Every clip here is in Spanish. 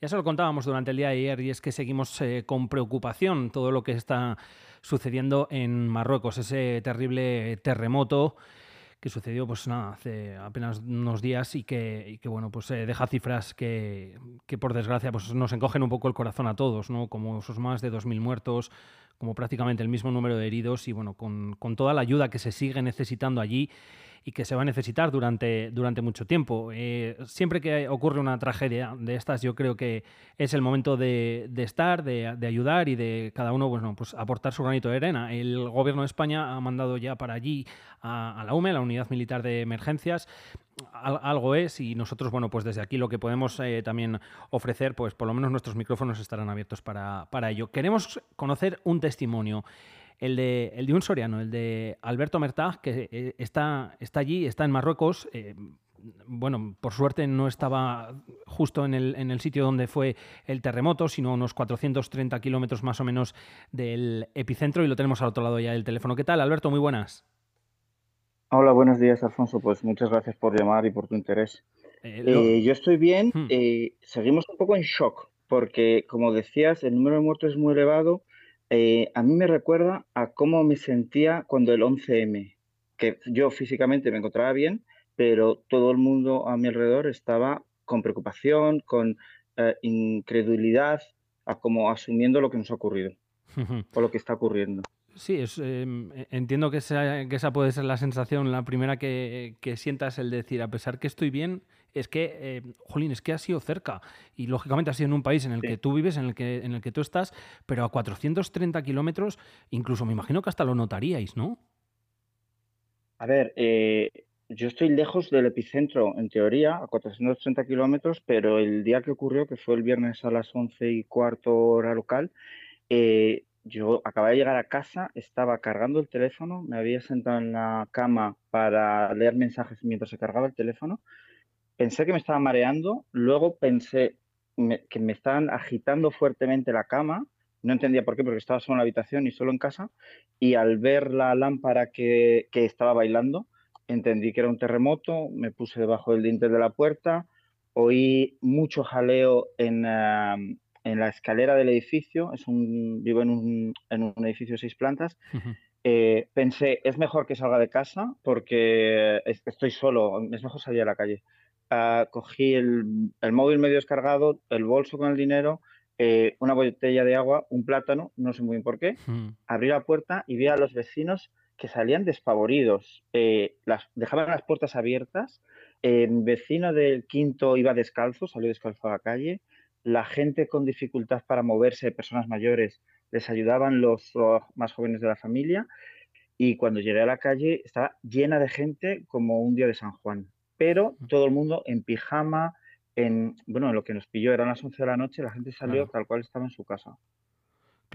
Ya se lo contábamos durante el día de ayer y es que seguimos eh, con preocupación todo lo que está sucediendo en Marruecos, ese terrible terremoto que sucedió pues nada, hace apenas unos días y que, bueno, pues eh, deja cifras que, que, por desgracia pues nos encogen un poco el corazón a todos, ¿no? Como esos más de 2.000 muertos, como prácticamente el mismo número de heridos y bueno, con, con toda la ayuda que se sigue necesitando allí y que se va a necesitar durante, durante mucho tiempo. Eh, siempre que ocurre una tragedia de estas, yo creo que es el momento de, estar, de, ayudar y de cada uno bueno, pues aportar su granito de arena. El gobierno de España ha mandado ya para allí a, la UME, la Unidad Militar de Emergencias, algo es y nosotros, bueno, pues desde aquí lo que podemos eh, también ofrecer, pues por lo menos nuestros micrófonos estarán abiertos para, para ello. Queremos conocer un testimonio el de, el de un soriano, el de Alberto Mertag, que eh, está, está allí, está en Marruecos. Eh, bueno, por suerte no estaba justo en el, en el, sitio donde fue el terremoto, sino unos 430 kilómetros más o menos del epicentro y lo tenemos al otro lado ya del teléfono. ¿Qué tal, Alberto? Muy buenas. Hola, buenos días, Alfonso. Pues muchas gracias por llamar y por tu interés. Eh, yo estoy bien. Hmm. seguimos un poco en shock porque, como decías, el número de muertos es muy elevado eh, a mí me recuerda a cómo me sentía cuando el 11M, que yo físicamente me encontraba bien, pero todo el mundo a mi alrededor estaba con preocupación, con eh, incredulidad, a como asumiendo lo que nos ha ocurrido o lo que está ocurriendo. Sí, es, em, e, entiendo que esa, que esa puede ser la sensación, la primera que, que sientas el decir, a pesar que estoy bien, es que, eh, jolín, es que ha sido cerca. Y lógicamente ha sido en un país en el que tú vives, en el que, en el que tú estás, pero a 430 kilómetros, incluso me imagino que hasta lo notaríais, ¿no? A ver, eh, yo estoy lejos del epicentro, en teoría, a 430 kilómetros, pero el día que ocurrió, que fue el viernes a las 11 y cuarto hora local, eh, yo acababa de llegar a casa, estaba cargando el teléfono, me había sentado en la cama para leer mensajes mientras se cargaba el teléfono. Pensé que me estaba mareando, luego pensé que me estaban agitando fuertemente la cama, no entendía por qué, porque estaba solo en la habitación y solo en casa, y al ver la lámpara que, estaba bailando, entendí que era un terremoto, me puse debajo del dintel de la puerta, oí mucho jaleo en, la escalera del edificio, es un, vivo en un, edificio de seis plantas, eh, pensé, es mejor que salga de casa porque estoy solo, es mejor salir a la calle. Ah, cogí el, móvil medio descargado, el bolso con el dinero, eh, una botella de agua, un plátano, no sé muy bien por qué. Abrí la puerta y vi a los vecinos que salían despavoridos. Eh, las, dejaban las puertas abiertas. El vecino del quinto iba descalzo, salió descalzo a la calle. La gente con dificultad para moverse, personas mayores, les ayudaban los más jóvenes de la familia. Y cuando llegué a la calle estaba llena de gente como un día de San Juan pero todo el mundo en pijama, en, bueno, lo que nos pilló eran las 11 de la noche, la gente salió tal cual estaba en su casa.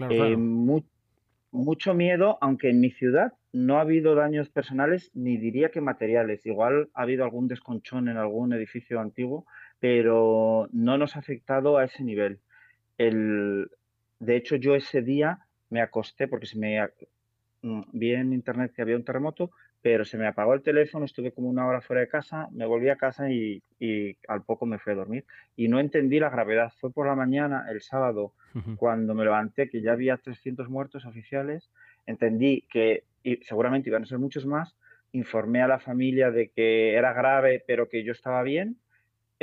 Eh, mucho miedo, aunque en mi ciudad no ha habido daños personales, ni diría que materiales. Igual ha habido algún desconchón en algún edificio antiguo, pero no nos ha afectado a ese nivel. El, de hecho, yo ese día me acosté porque se me mm, vi en internet que había un terremoto, pero se me apagó el teléfono, estuve como una hora fuera de casa, me volví a casa y, al poco me fui a dormir. Y no entendí la gravedad. Fue por la mañana, el sábado, cuando me levanté, que ya había 300 muertos oficiales, entendí que seguramente iban a ser muchos más, informé a la familia de que era grave, pero que yo estaba bien.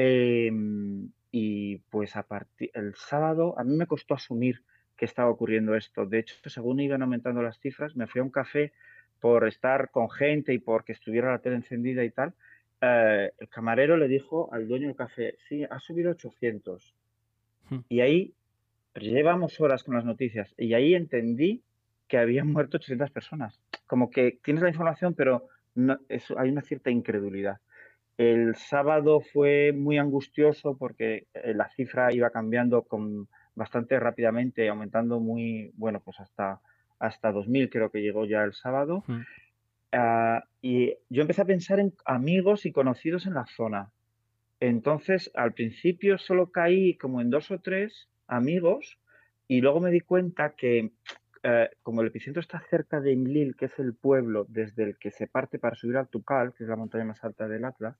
Em, y pues a partir el sábado a mí me costó asumir que estaba ocurriendo esto. De hecho, según iban aumentando las cifras, me fui a un café por estar con gente y porque estuviera la tele encendida y tal, eh, el camarero le dijo al dueño del café, sí, ha subido 800. Hmm. Y ahí, llevamos horas con las noticias, y ahí entendí que habían muerto 800 personas. Como que tienes la información, pero no, hay una cierta incredulidad. El sábado fue muy angustioso porque eh, la cifra iba cambiando con bastante rápidamente, aumentando muy, bueno, pues hasta hasta 2000 creo que llegó ya el sábado. Ah, y yo empecé a pensar en amigos y conocidos en la zona. Entonces, al principio solo caí como en dos o tres amigos y luego me di cuenta que eh, como el epicentro está cerca de Imlil, que es el pueblo desde el que se parte para subir al Tukal, que es la montaña más alta del Atlas,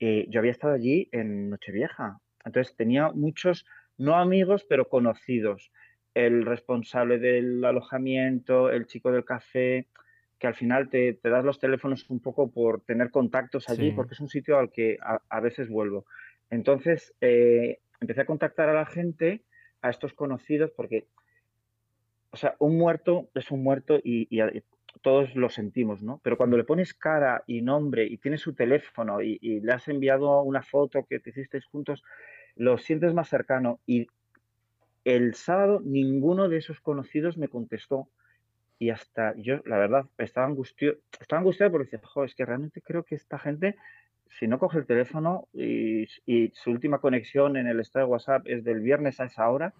eh, yo había estado allí en Nochevieja. Entonces tenía muchos no amigos, pero conocidos. El responsable del alojamiento, el chico del café, que al final te, das los teléfonos un poco por tener contactos allí, porque es un sitio al que a, veces vuelvo. Entonces, eh, empecé a contactar a la gente, a estos conocidos, porque, o sea, un muerto es un muerto y, todos lo sentimos, ¿no? Pero cuando le pones cara y nombre y tienes su teléfono y, y le has enviado una foto que te hicisteis juntos, lo sientes más cercano. Y el sábado ninguno de esos conocidos me contestó. Y hasta yo, la verdad, estaba angustiado, estaba angustiado porque decía, jo, es que realmente creo que esta gente, si no coge el teléfono y, su última conexión en el estado de WhatsApp es del viernes a esa hora,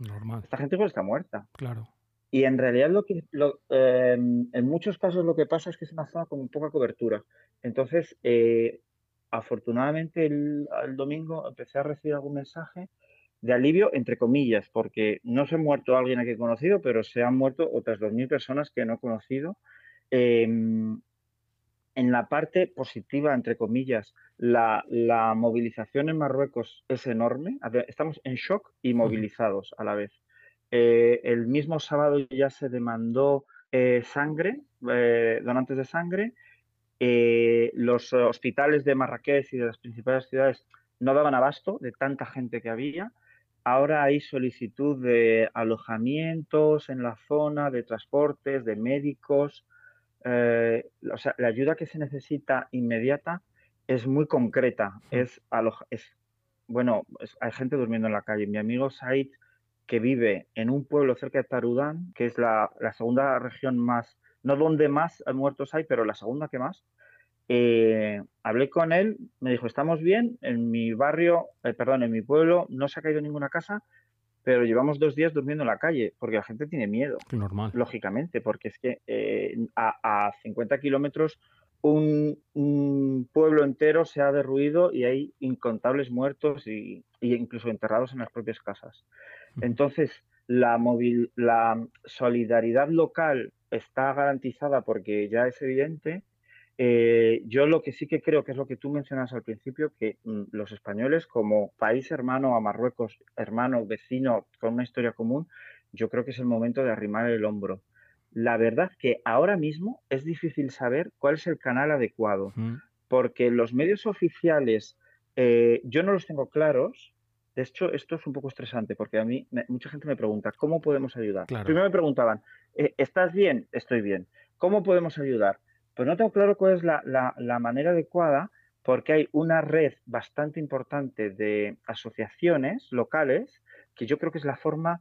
esta gente pues está muerta. Claro. Y en realidad lo que em, en muchos casos lo que pasa es que es una zona con poca cobertura. Entonces, eh, afortunadamente el, domingo empecé a recibir algún mensaje de alivio, entre comillas, porque no se ha muerto alguien a que he conocido, pero se han muerto otras 2.000 personas que no he conocido. Em, en la parte positiva, entre comillas, la, movilización en Marruecos es enorme. Estamos en shock y movilizados a la vez. Eh, el mismo sábado ya se demandó eh, sangre, eh, donantes de sangre, los hospitales de Marrakech y de las principales ciudades no daban abasto de tanta gente que había. Ahora hay solicitud de alojamientos en la zona, de transportes, de médicos. O sea, la ayuda que se necesita inmediata es muy concreta. Es, es bueno, hay gente durmiendo en la calle. Mi amigo Said, que vive en un pueblo cerca de Tarudán, que es la, la segunda región más no donde más muertos hay, pero la segunda que más. Eh, hablé con él, me dijo, estamos bien, en mi barrio, eh, perdón, en mi pueblo no se ha caído ninguna casa, pero llevamos dos días durmiendo en la calle, porque la gente tiene miedo. Normal. Lógicamente, porque es que eh, a, 50 kilómetros un, pueblo entero se ha derruido y hay incontables muertos y, incluso enterrados en las propias casas. Entonces, la, la solidaridad local está garantizada porque ya es evidente. Eh, yo lo que sí que creo que es lo que tú mencionas al principio, que mm, los españoles como país hermano a Marruecos, hermano, vecino, con una historia común, yo creo que es el momento de arrimar el hombro. La verdad que ahora mismo es difícil saber cuál es el canal adecuado, porque los medios oficiales eh, yo no los tengo claros. De hecho, esto es un poco estresante porque a mí mucha gente me pregunta, ¿cómo podemos ayudar? Primero me preguntaban, eh, ¿estás bien? Estoy bien. ¿Cómo podemos ayudar? Pues no tengo claro cuál es la, manera adecuada porque hay una red bastante importante de asociaciones locales que yo creo que es la forma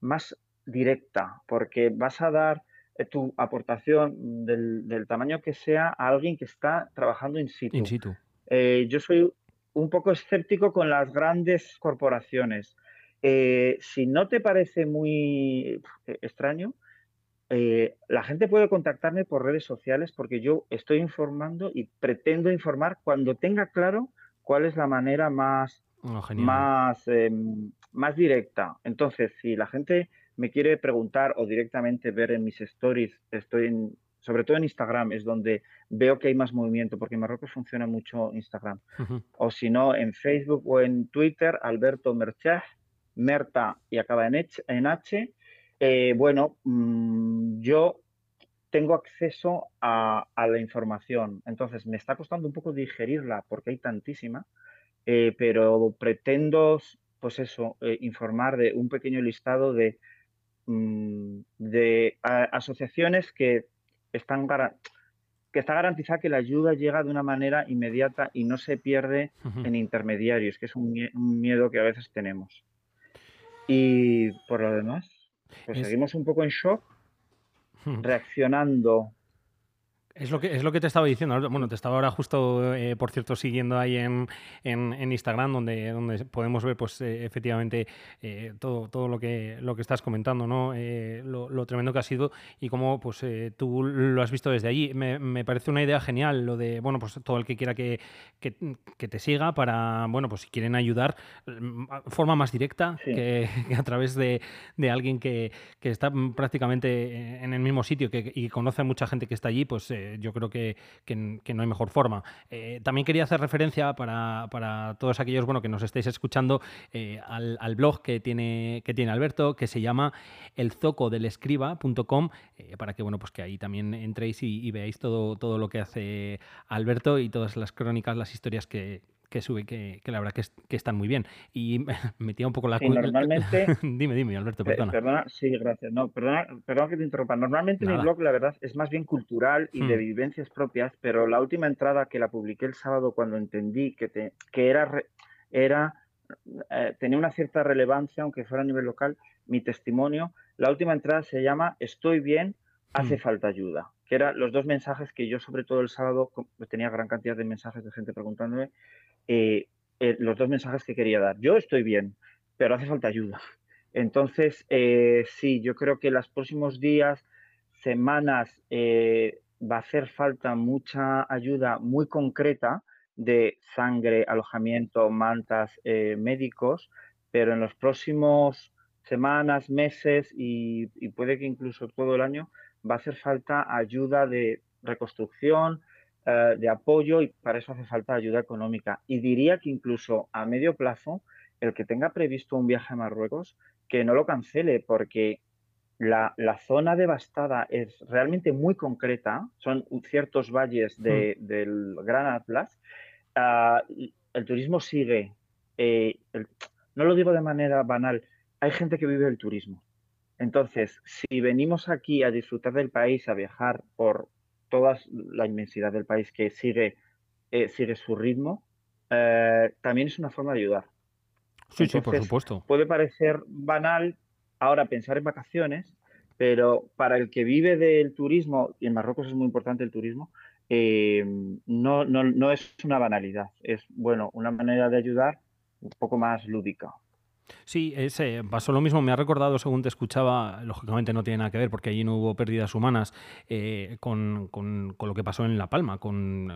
más directa, porque vas a dar eh, tu aportación del, tamaño que sea a alguien que está trabajando in situ. Eh, yo soy un poco escéptico con las grandes corporaciones. si no te parece muy extraño, eh, la gente puede contactarme por redes sociales porque yo estoy informando y pretendo informar cuando tenga claro cuál es la manera más, oh, más, em, más directa. Entonces, si la gente me quiere preguntar o directamente ver en mis stories, estoy en, sobre todo en Instagram, es donde veo que hay más movimiento, porque en Marruecos funciona mucho Instagram. O si no, en Facebook o en Twitter, Alberto Merchach, Merta y acaba en H, en H. Eh, bueno, mm, yo tengo acceso a, la información, entonces me está costando un poco digerirla porque hay tantísima, eh, pero pretendo, pues eso, eh, informar de un pequeño listado de, mm, de asociaciones que están que está garantizada que la ayuda llega de una manera inmediata y no se pierde en intermediarios, que es un, miedo que a veces tenemos. Y por lo demás, pues seguimos un poco en shock, reaccionando es lo, que, es lo que te estaba diciendo. Bueno, te estaba ahora justo, eh, por cierto, siguiendo ahí en, en, Instagram, donde, donde podemos ver, pues, eh, efectivamente, eh, todo, todo lo que, lo que estás comentando, ¿no? Lo, tremendo que ha sido y cómo, pues, tú lo has visto desde allí. Me, parece una idea genial lo de, bueno, pues, todo el que quiera que, te siga para, bueno, pues, si quieren ayudar, mm, forma más directa que, a través de, alguien que, está prácticamente en el mismo sitio que, y conoce a mucha gente que está allí, pues eh, yo creo que, no hay mejor forma. Eh, también quería hacer referencia para, todos aquellos bueno, que nos estéis escuchando al, blog que tiene, que tiene Alberto, que se llama elzocodelescriba.com, para que, bueno, pues que ahí también entréis y, veáis todo, todo lo que hace Alberto y todas las crónicas, las historias que, que sube, que, la verdad que, están muy bien. Y metía un poco la culpa. normalmente. dime, dime, Alberto, perdona. Perdona, sí, gracias. No, perdona, perdona que te interrumpa. Normalmente mi blog, la verdad, es más bien cultural y de hmm. vivencias propias, pero la última entrada que la publiqué el sábado cuando entendí que, te, que era, era eh, tenía una cierta relevancia, aunque fuera a nivel local, mi testimonio. La última entrada se llama Estoy bien, hace hmm. falta ayuda que eran los dos mensajes que yo sobre todo el sábado tenía gran cantidad de mensajes de gente preguntándome eh, eh, los dos mensajes que quería dar. Yo estoy bien, pero hace falta ayuda. Entonces, eh, sí, yo creo que los próximos días, semanas, va a hacer falta mucha ayuda muy concreta de sangre, alojamiento, mantas, médicos, pero en los próximos semanas, meses y, y, puede que incluso todo el año va a hacer falta ayuda de reconstrucción, eh, de apoyo y para eso hace falta ayuda económica. Y diría que incluso a medio plazo, el que tenga previsto un viaje a Marruecos, que no lo cancele porque la, zona devastada es realmente muy concreta, son ciertos valles hmm. del Gran Atlas. Ah, el turismo sigue, eh, no lo digo de manera banal, hay gente que vive el turismo. Entonces, si venimos aquí a disfrutar del país, a viajar por toda la inmensidad del país que sigue, eh, sigue su ritmo, eh, también es una forma de ayudar. Sí, sí, por supuesto. Puede parecer banal ahora pensar en vacaciones, pero para el que vive del turismo, y en Marruecos es muy importante el turismo, eh, no, no, no es una banalidad, es bueno, una manera de ayudar un poco más lúdica. Sí, ese, pasó lo mismo. Me ha recordado, según te escuchaba, lógicamente no tiene nada que ver porque allí no hubo pérdidas humanas eh, con, con, lo que pasó en La Palma, con,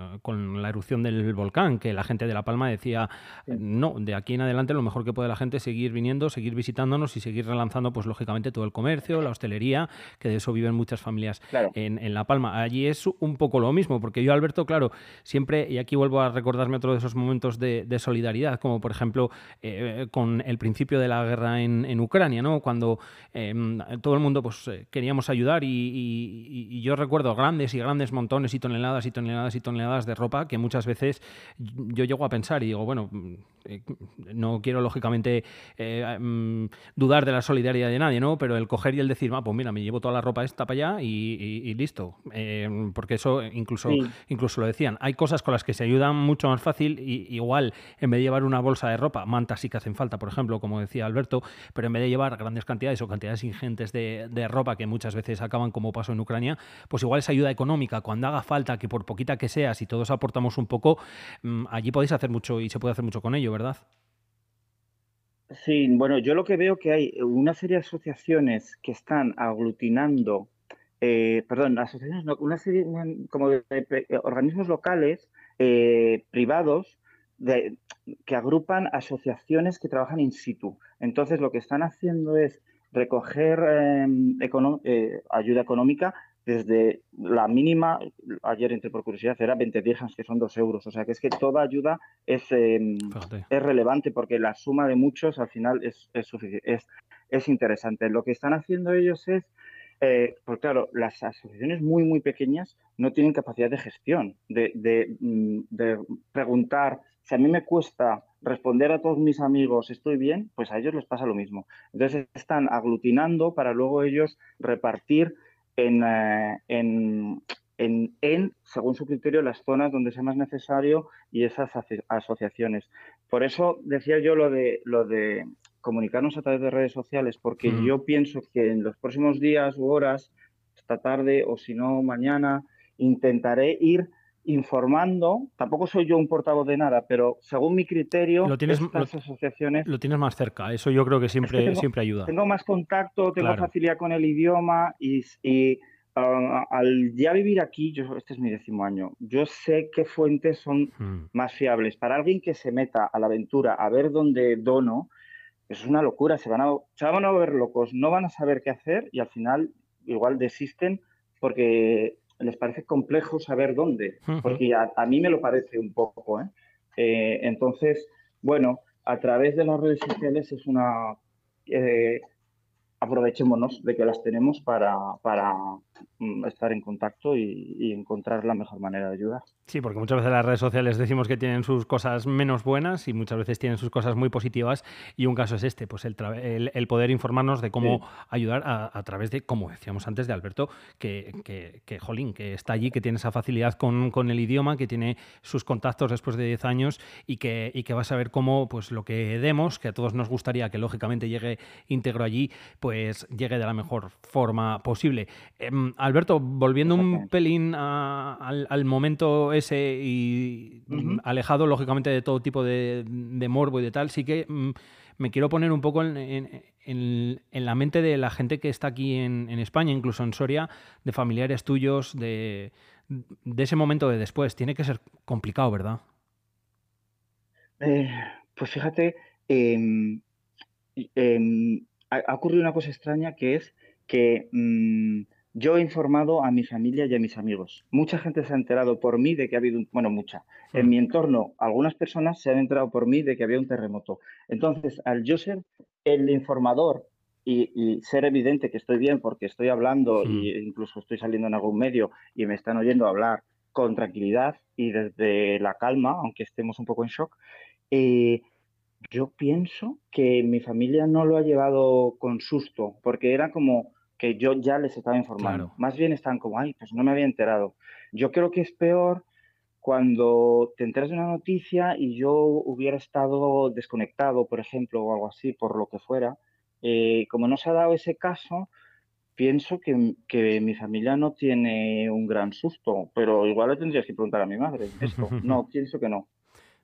la erupción del volcán, que la gente de La Palma decía, no, de aquí en adelante lo mejor que puede la gente es seguir viniendo, seguir visitándonos y seguir relanzando, pues lógicamente, todo el comercio, la hostelería, que de eso viven muchas familias en, en, La Palma. Allí es un poco lo mismo, porque yo, Alberto, claro, siempre, y aquí vuelvo a recordarme otro de esos momentos de, solidaridad, como por ejemplo eh, con el principio de la guerra en, Ucrania, ¿no? Cuando em, todo el mundo pues, eh, queríamos ayudar y, yo recuerdo grandes y grandes montones y toneladas y toneladas y toneladas de ropa que muchas veces yo llego a pensar y digo, bueno, no quiero lógicamente eh, mm, dudar de la solidaridad de nadie, ¿no? Pero el coger y el decir, ah, pues mira, me llevo toda la ropa esta para allá y, listo. porque eso incluso, incluso lo decían. Hay cosas con las que se ayudan mucho más fácil y igual en vez de llevar una bolsa de ropa, mantas sí que hacen falta, por ejemplo, como decía Alberto, pero en vez de llevar grandes cantidades o cantidades ingentes de, ropa que muchas veces acaban como pasó en Ucrania, pues igual esa ayuda económica, cuando haga falta, que por poquita que sea, si todos aportamos un poco, mm, allí podéis hacer mucho y se puede hacer mucho con ello, ¿verdad? Sí, bueno, yo lo que veo que hay una serie de asociaciones que están aglutinando, eh, perdón, asociaciones, no, una serie como de, organismos locales eh, privados que agrupan asociaciones que trabajan in situ. Entonces, lo que están haciendo es recoger em, eh, ayuda económica desde la mínima, ayer entre por curiosidad, era 20 dirhams, que son 2 euros. O sea, que es que toda ayuda es, em, es relevante porque la suma de muchos al final es, es, es, es interesante. Lo que están haciendo ellos es eh, pues claro, las asociaciones muy, muy pequeñas no tienen capacidad de gestión, de, mm, preguntar, si a mí me cuesta responder a todos mis amigos, estoy bien, pues a ellos les pasa lo mismo. Entonces están aglutinando para luego ellos repartir en, eh, en, en, según su criterio, las zonas donde sea más necesario y esas asociaciones. Por eso decía yo lo de, lo de comunicarnos a través de redes sociales, porque mm. yo pienso que en los próximos días u horas, esta tarde o si no mañana, intentaré ir informando, tampoco soy yo un portavoz de nada, pero según mi criterio, lo tienes, estas asociaciones... Lo tienes más cerca, eso yo creo que siempre, siempre ayuda. Tengo más contacto, tengo facilidad con el idioma y, ah, al ya vivir aquí, yo, este es mi décimo año, yo sé qué fuentes son mm. más fiables. Para alguien que se meta a la aventura a ver dónde dono, es una locura, se van, a, se van a ver locos, no van a saber qué hacer y al final igual desisten porque les parece complejo saber dónde, porque a, mí me lo parece un poco. ¿eh? Eh, entonces, bueno, a través de las redes sociales es una aprovechémonos de que las tenemos para, para estar en contacto y, encontrar la mejor manera de ayudar. Sí, porque muchas veces las redes sociales decimos que tienen sus cosas menos buenas y muchas veces tienen sus cosas muy positivas y un caso es este, pues el, el, poder informarnos de cómo ayudar a, través de, como decíamos antes de Alberto, que, que, que, jolín, que está allí, que tiene esa facilidad con, con, el idioma, que tiene sus contactos después de 10 años y que, y que va a saber cómo pues lo que demos, que a todos nos gustaría que lógicamente llegue íntegro allí, pues llegue de la mejor forma posible. Em, Alberto, volviendo un pelín al, momento ese y mm, alejado lógicamente de todo tipo de, morbo y de tal, sí que mm, me quiero poner un poco en, la mente de la gente que está aquí en, España, incluso en Soria, de familiares tuyos, de, ese momento de después. Tiene que ser complicado, ¿verdad? Eh, pues fíjate, em, em, ha, ocurrido una cosa extraña que es que mm, yo he informado a mi familia y a mis amigos. Mucha gente se ha enterado por mí de que ha habido un, bueno, mucha. En mi entorno, algunas personas se han enterado por mí de que había un terremoto. Entonces, al yo ser el informador y, ser evidente que estoy bien porque estoy hablando e incluso estoy saliendo en algún medio y me están oyendo hablar con tranquilidad y desde la calma, aunque estemos un poco en shock, eh, yo pienso que mi familia no lo ha llevado con susto, porque era como que yo ya les estaba informando. Más bien están como, ay, pues no me había enterado. Yo creo que es peor cuando te enteras de una noticia y yo hubiera estado desconectado, por ejemplo, o algo así, por lo que fuera. Eh, como no se ha dado ese caso, pienso que, que, mi familia no tiene un gran susto, pero igual le tendrías que preguntar a mi madre esto. No, pienso que no.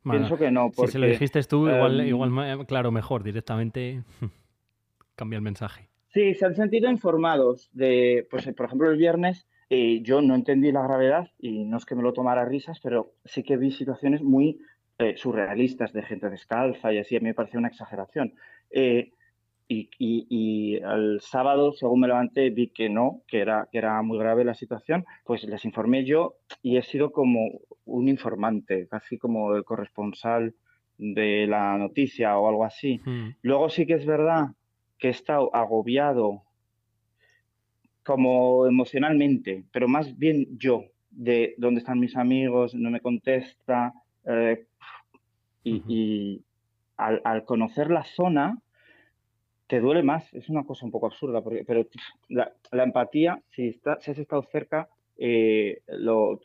Pienso que no. si se lo dijiste tú, igual, em, igual, claro, mejor, directamente cambia el mensaje. Sí, se han sentido informados de, pues por ejemplo, el viernes eh, yo no entendí la gravedad y no es que me lo tomara risas, pero sí que vi situaciones muy eh, surrealistas de gente descalza y así, a mí me parecía una exageración. Eh, y, y, el sábado, según me levanté, vi que no, que era, que era muy grave la situación, pues les informé yo y he sido como un informante, casi como el corresponsal de la noticia o algo así. Hmm. Luego sí que es verdad que he estado agobiado como emocionalmente, pero más bien yo, de dónde están mis amigos, no me contesta. Eh, y, al, conocer la zona, te duele más. Es una cosa un poco absurda, porque, pero la, empatía, si, está, si has estado cerca, eh, lo,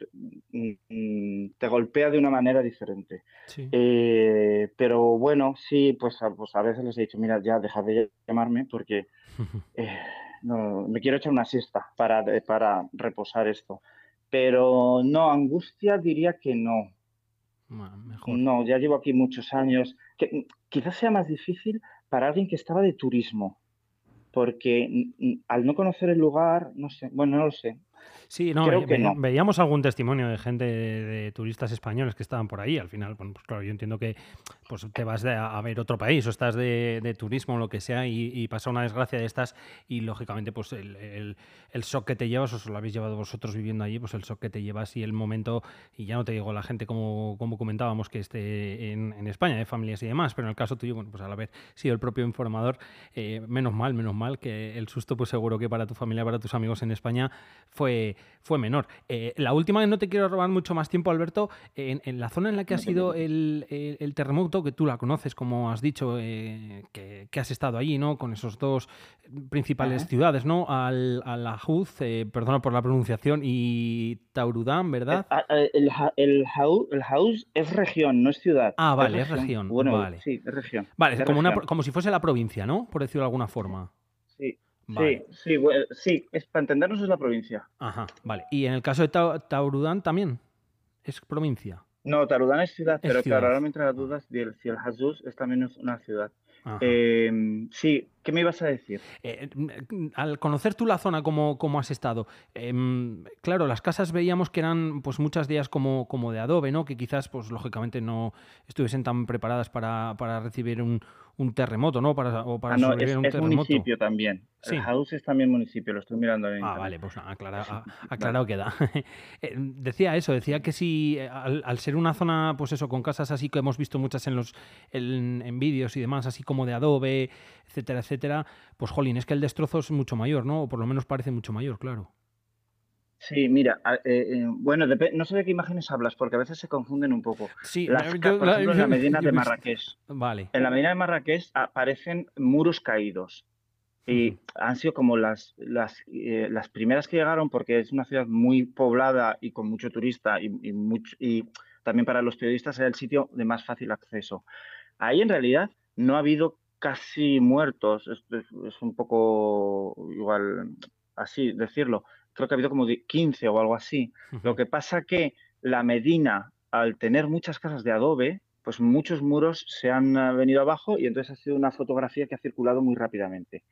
mm, te golpea de una manera diferente. Eh, pero bueno, sí, pues a, pues a veces les he dicho, mira, ya deja de llamarme porque eh, no, me quiero echar una siesta para, para reposar esto. Pero no, angustia diría que no. No, ya llevo aquí muchos años. Que, quizás sea más difícil para alguien que estaba de turismo, porque al no conocer el lugar, no sé, bueno, no lo sé, Sí, no, veíamos algún testimonio de gente, de, turistas españoles que estaban por ahí. Al final, bueno, pues claro, yo entiendo que pues te vas a ver otro país o estás de, turismo o lo que sea y, pasa una desgracia de estas y lógicamente pues el, shock que te llevas, o lo habéis llevado vosotros viviendo allí, pues el shock que te llevas y el momento, y ya no te digo la gente como, como comentábamos que esté en, España, de familias y demás, pero en el caso tuyo, bueno, pues al haber sido el propio informador, eh, menos mal, menos mal que el susto pues seguro que para tu familia, para tus amigos en España fue fue, menor. Eh, la última, no te quiero robar mucho más tiempo, Alberto, en, la zona en la que ha sido el, terremoto, que tú la conoces, como has dicho, eh, que, has estado allí, ¿no? Con esos dos principales ciudades, ¿no? Al, a eh, perdona por la pronunciación, y Taurudán, ¿verdad? El, el, Haus es región, no es ciudad. Ah, vale, es región. Bueno, vale. sí, es región. Vale, como, como si fuese la provincia, ¿no? Por decirlo de alguna forma. Sí. Sí, sí, sí, es, para entendernos es la provincia. Ajá, vale. ¿Y en el caso de Taurudán también es provincia? No, Taurudán es ciudad, pero claro, ahora me entra las dudas si el Hazuz es también una ciudad. Em, sí, ¿qué me ibas a decir? Eh, al conocer tú la zona, ¿cómo, cómo has estado? Em, claro, las casas veíamos que eran pues muchas de ellas como, como de adobe, ¿no? Que quizás, pues lógicamente no estuviesen tan preparadas para, recibir un, un terremoto, ¿no? Para, o para Ah, no, sobrevivir es, un es terremoto. municipio también. Sí. El House es también municipio, lo estoy mirando Ah, vale, pues aclara- Sí, a- vale. aclarado queda. Eh, decía eso, decía que si eh, al, al ser una zona, pues eso, con casas así que hemos visto muchas en los en, en vídeos y demás, así como de adobe, etcétera, etcétera, pues jolín, es que el destrozo es mucho mayor, ¿no? O por lo menos parece mucho mayor, claro. Sí, mira, eh, eh, bueno, no sé de qué imágenes hablas, porque a veces se confunden un poco. Sí, Las yo- por la- ejemplo, en la Medina de Marrakech. Vale. En la Medina de Marrakech aparecen muros caídos. Y han sido como las, las, eh, las primeras que llegaron, porque es una ciudad muy poblada y con mucho turista, y, y mucho, y también para los periodistas era el sitio de más fácil acceso. Ahí en realidad no ha habido casi muertos, es, es- un poco igual así decirlo. Creo que ha habido como de 15 o algo así. Lo que pasa que la Medina, al tener muchas casas de adobe, pues muchos muros se han eh, venido abajo y entonces ha sido una fotografía que ha circulado muy rápidamente.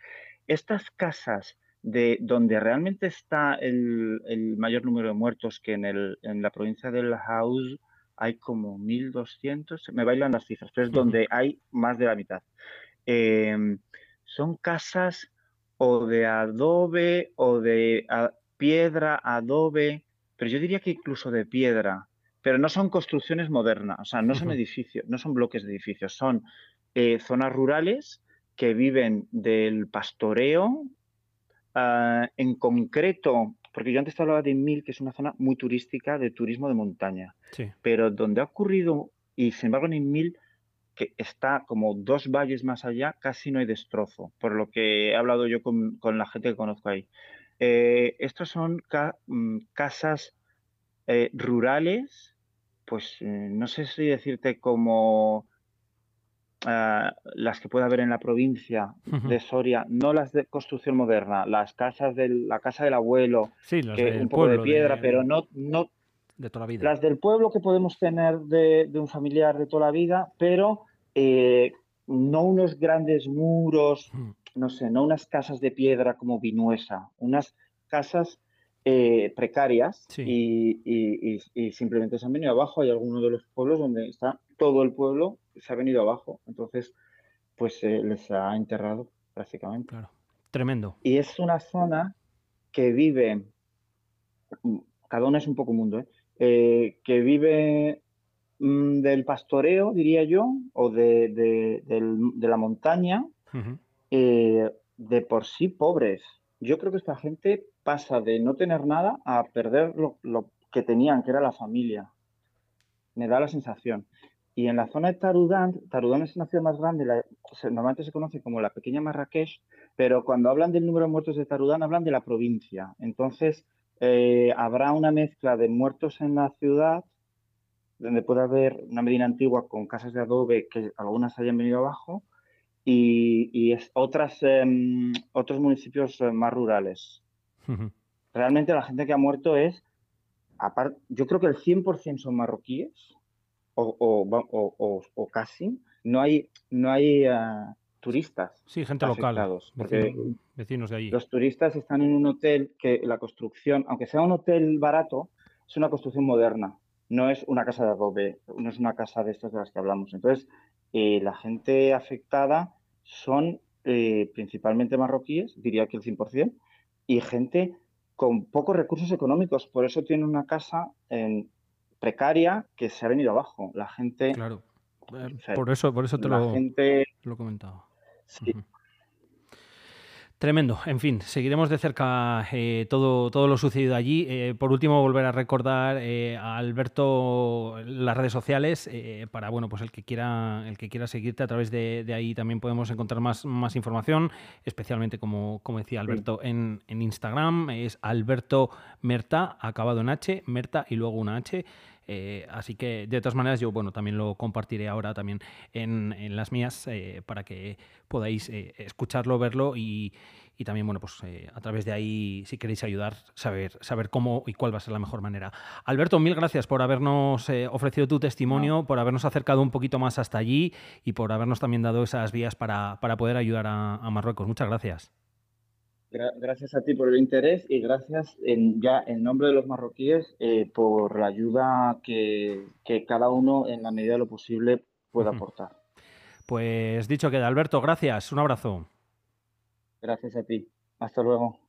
Estas casas de donde realmente está el, el mayor número de muertos, que en, el, en la provincia del Haus hay como 1.200, me bailan las cifras, pero es donde hay más de la mitad. Em, son casas o de adobe o de a- piedra, adobe, pero yo diría que incluso de piedra, pero no son construcciones modernas, o sea, no son edificios, no son bloques de edificios, son eh, zonas rurales que viven del pastoreo, ah, en concreto, porque yo antes te hablaba de Mil, que es una zona muy turística de turismo de montaña, Sí. pero donde ha ocurrido, y sin embargo en Mil, que está como dos valles más allá, casi no hay destrozo, por lo que he hablado yo con, con la gente que conozco ahí. Eh, estos son ca- mm, casas eh, rurales, pues eh, no sé si decirte como ah, las que puede haber en la provincia de Soria, no las de construcción moderna, las casas del, la casa del abuelo, Sí, que un poco de piedra, de, pero no, no de toda la vida. las del pueblo que podemos tener de, de un familiar de toda la vida, pero eh, no unos grandes muros, Ujú. no sé, no unas casas de piedra como Vinuesa, unas casas eh, precarias Sí. y, y- y- y simplemente se han venido abajo. Hay algunos de los pueblos donde está todo el pueblo, se ha venido abajo, entonces pues eh, les ha enterrado prácticamente. Claro. Tremendo. Y es una zona que vive, cada una es un poco mundo, ¿eh? Eh, que vive mm, del pastoreo, diría yo, o de, de- del- de la montaña, eh, de por sí pobres. Yo creo que esta gente pasa de no tener nada a perder lo, lo que tenían, que era la familia. Me da la sensación. Y en la zona de Tarudán, Tarudán es una ciudad más grande, la- se- normalmente se conoce como la pequeña Marrakech, pero cuando hablan del número de muertos de Tarudán, hablan de la provincia. Entonces, eh, habrá una mezcla de muertos en la ciudad, donde puede haber una medina antigua con casas de adobe que algunas hayan venido abajo, y, y es otras, em, otros municipios eh, más rurales. Realmente la gente que ha muerto es, apar- yo creo que el 100% son marroquíes, o, o, o- o- casi. No hay, no hay eh, turistas Sí, gente local. porque vecino- vecinos de allí. los turistas están en un hotel que la construcción, aunque sea un hotel barato, es una construcción moderna. No es una casa de adobe, no es una casa de estas de las que hablamos. Entonces, eh, la gente afectada son eh, principalmente marroquíes, diría que el 100%, y gente con pocos recursos económicos. Por eso tiene una casa en- precaria que se ha venido abajo. La gente, Claro. Eh, o sea, por eso, por eso te la lo, gente, te lo comentaba. Sí. Tremendo. En fin, seguiremos de cerca eh, todo, todo lo sucedido allí. Eh, por último, volver a recordar eh, a Alberto las redes sociales para bueno, pues el que quiera, el que quiera seguirte a través de, de ahí también podemos encontrar más, más información, especialmente como, como decía Alberto en, en Instagram, es Alberto Merta, acabado en H, Merta y luego una H. Eh, así que de todas maneras yo bueno también lo compartiré ahora también en, en las mías eh, para que podáis eh, escucharlo, verlo y, y también bueno pues a través de ahí si queréis ayudar saber saber cómo y cuál va a ser la mejor manera. Alberto, mil gracias por habernos ofrecido tu testimonio, por habernos acercado un poquito más hasta allí y por habernos también dado esas vías para, para poder ayudar a, a Marruecos. Muchas gracias. Gra- Gracias a ti por el interés y gracias en, ya en nombre de los marroquíes eh, por la ayuda que, que cada uno en la medida de lo posible pueda aportar. Pues dicho queda, Alberto, gracias, un abrazo. Gracias a ti. Hasta luego.